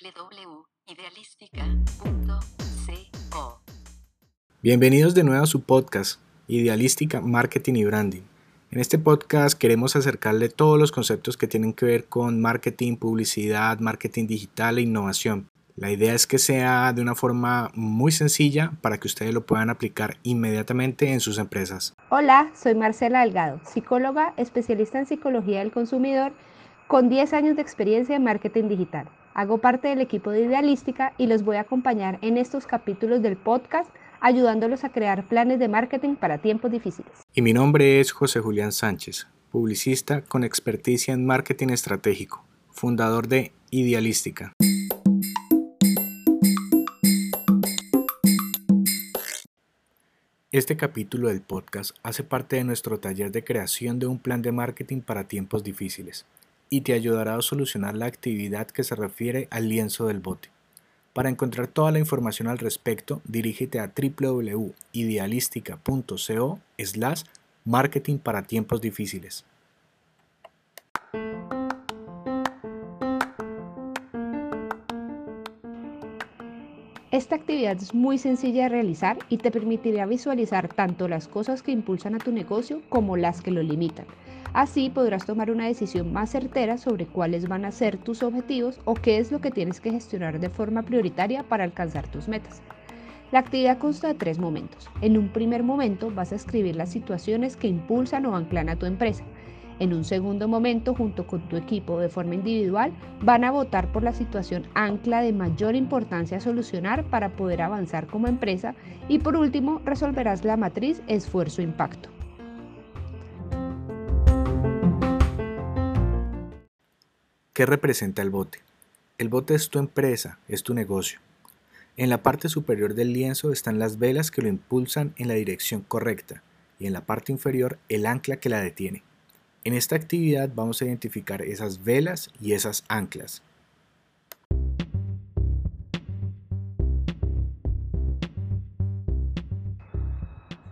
www.idealistica.co. Bienvenidos de nuevo a su podcast, Idealística Marketing y Branding. En este podcast queremos acercarle todos los conceptos que tienen que ver con marketing, publicidad, marketing digital e innovación. La idea es que sea de una forma muy sencilla para que ustedes lo puedan aplicar inmediatamente en sus empresas. Hola, soy Marcela Delgado, psicóloga especialista en psicología del consumidor con 10 años de experiencia en marketing digital. Hago parte del equipo de Idealística y los voy a acompañar en estos capítulos del podcast ayudándolos a crear planes de marketing para tiempos difíciles. Y mi nombre es José Julián Sánchez, publicista con experticia en marketing estratégico, fundador de Idealística. Este capítulo del podcast hace parte de nuestro taller de creación de un plan de marketing para tiempos difíciles y te ayudará a solucionar la actividad que se refiere al lienzo del bote. Para encontrar toda la información al respecto, dirígete a www.idealistica.co slash marketing para tiempos difíciles. Esta actividad es muy sencilla de realizar y te permitirá visualizar tanto las cosas que impulsan a tu negocio como las que lo limitan. Así podrás tomar una decisión más certera sobre cuáles van a ser tus objetivos o qué es lo que tienes que gestionar de forma prioritaria para alcanzar tus metas. La actividad consta de tres momentos. En un primer momento vas a escribir las situaciones que impulsan o anclan a tu empresa. En un segundo momento, junto con tu equipo de forma individual, van a votar por la situación ancla de mayor importancia a solucionar para poder avanzar como empresa. Y por último, resolverás la matriz esfuerzo-impacto. ¿Qué representa el bote? El bote es tu empresa, es tu negocio. En la parte superior del lienzo están las velas que lo impulsan en la dirección correcta y en la parte inferior el ancla que la detiene. En esta actividad vamos a identificar esas velas y esas anclas.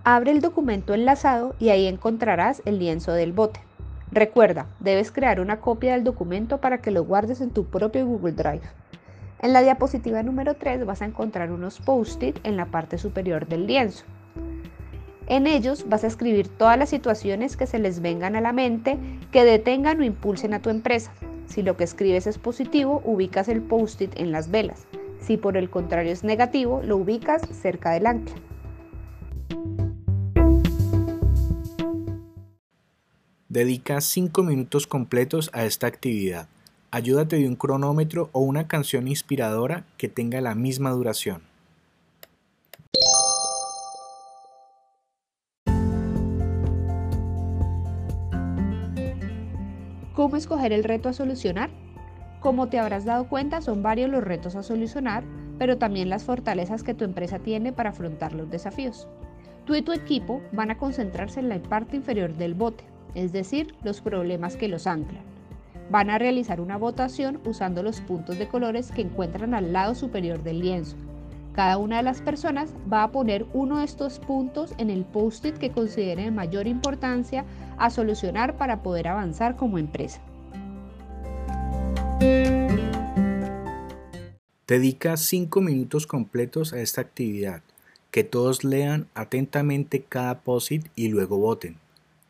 Abre el documento enlazado y ahí encontrarás el lienzo del bote. Recuerda, debes crear una copia del documento para que lo guardes en tu propio Google Drive. En la diapositiva número 3 vas a encontrar unos post-it en la parte superior del lienzo. En ellos vas a escribir todas las situaciones que se les vengan a la mente que detengan o impulsen a tu empresa. Si lo que escribes es positivo, ubicas el post-it en las velas. Si por el contrario es negativo, lo ubicas cerca del ancla. Dedica 5 minutos completos a esta actividad. Ayúdate de un cronómetro o una canción inspiradora que tenga la misma duración. ¿Cómo escoger el reto a solucionar? Como te habrás dado cuenta, son varios los retos a solucionar, pero también las fortalezas que tu empresa tiene para afrontar los desafíos. Tú y tu equipo van a concentrarse en la parte inferior del bote, es decir, los problemas que los anclan. Van a realizar una votación usando los puntos de colores que encuentran al lado superior del lienzo. Cada una de las personas va a poner uno de estos puntos en el post-it que considere de mayor importancia a solucionar para poder avanzar como empresa. Dedica 5 minutos completos a esta actividad. Que todos lean atentamente cada post-it y luego voten.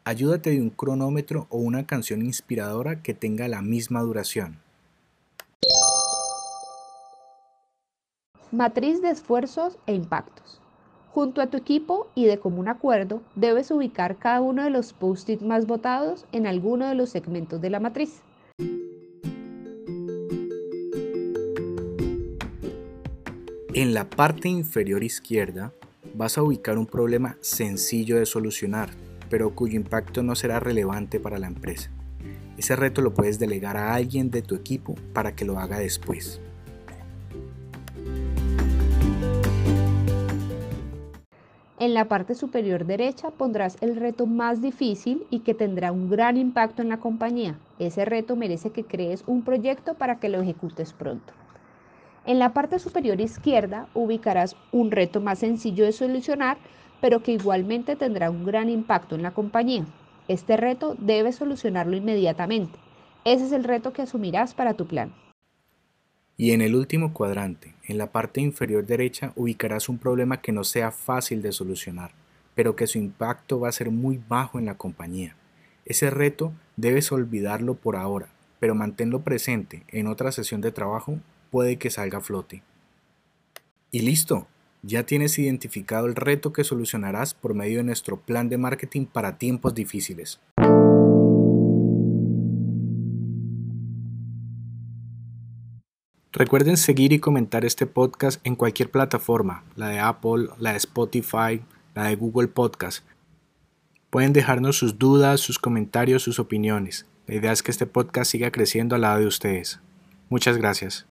Ayúdate de un cronómetro o una canción inspiradora que tenga la misma duración. Matriz de esfuerzos e impactos. Junto a tu equipo y de común acuerdo, debes ubicar cada uno de los post-it más votados en alguno de los segmentos de la matriz. En la parte inferior izquierda vas a ubicar un problema sencillo de solucionar pero cuyo impacto no será relevante para la empresa. Ese reto lo puedes delegar a alguien de tu equipo para que lo haga después. En la parte superior derecha pondrás el reto más difícil y que tendrá un gran impacto en la compañía. Ese reto merece que crees un proyecto para que lo ejecutes pronto. En la parte superior izquierda ubicarás un reto más sencillo de solucionar pero que igualmente tendrá un gran impacto en la compañía. Este reto debes solucionarlo inmediatamente. Ese es el reto que asumirás para tu plan. Y en el último cuadrante, en la parte inferior derecha, ubicarás un problema que no sea fácil de solucionar, pero que su impacto va a ser muy bajo en la compañía. Ese reto debes olvidarlo por ahora, pero manténlo presente en otra sesión de trabajo, puede que salga a flote. Y listo, ya tienes identificado el reto que solucionarás por medio de nuestro plan de marketing para tiempos difíciles. Recuerden seguir y comentar este podcast en cualquier plataforma, la de Apple, la de Spotify, la de Google Podcast. Pueden dejarnos sus dudas, sus comentarios, sus opiniones. La idea es que este podcast siga creciendo al lado de ustedes. Muchas gracias.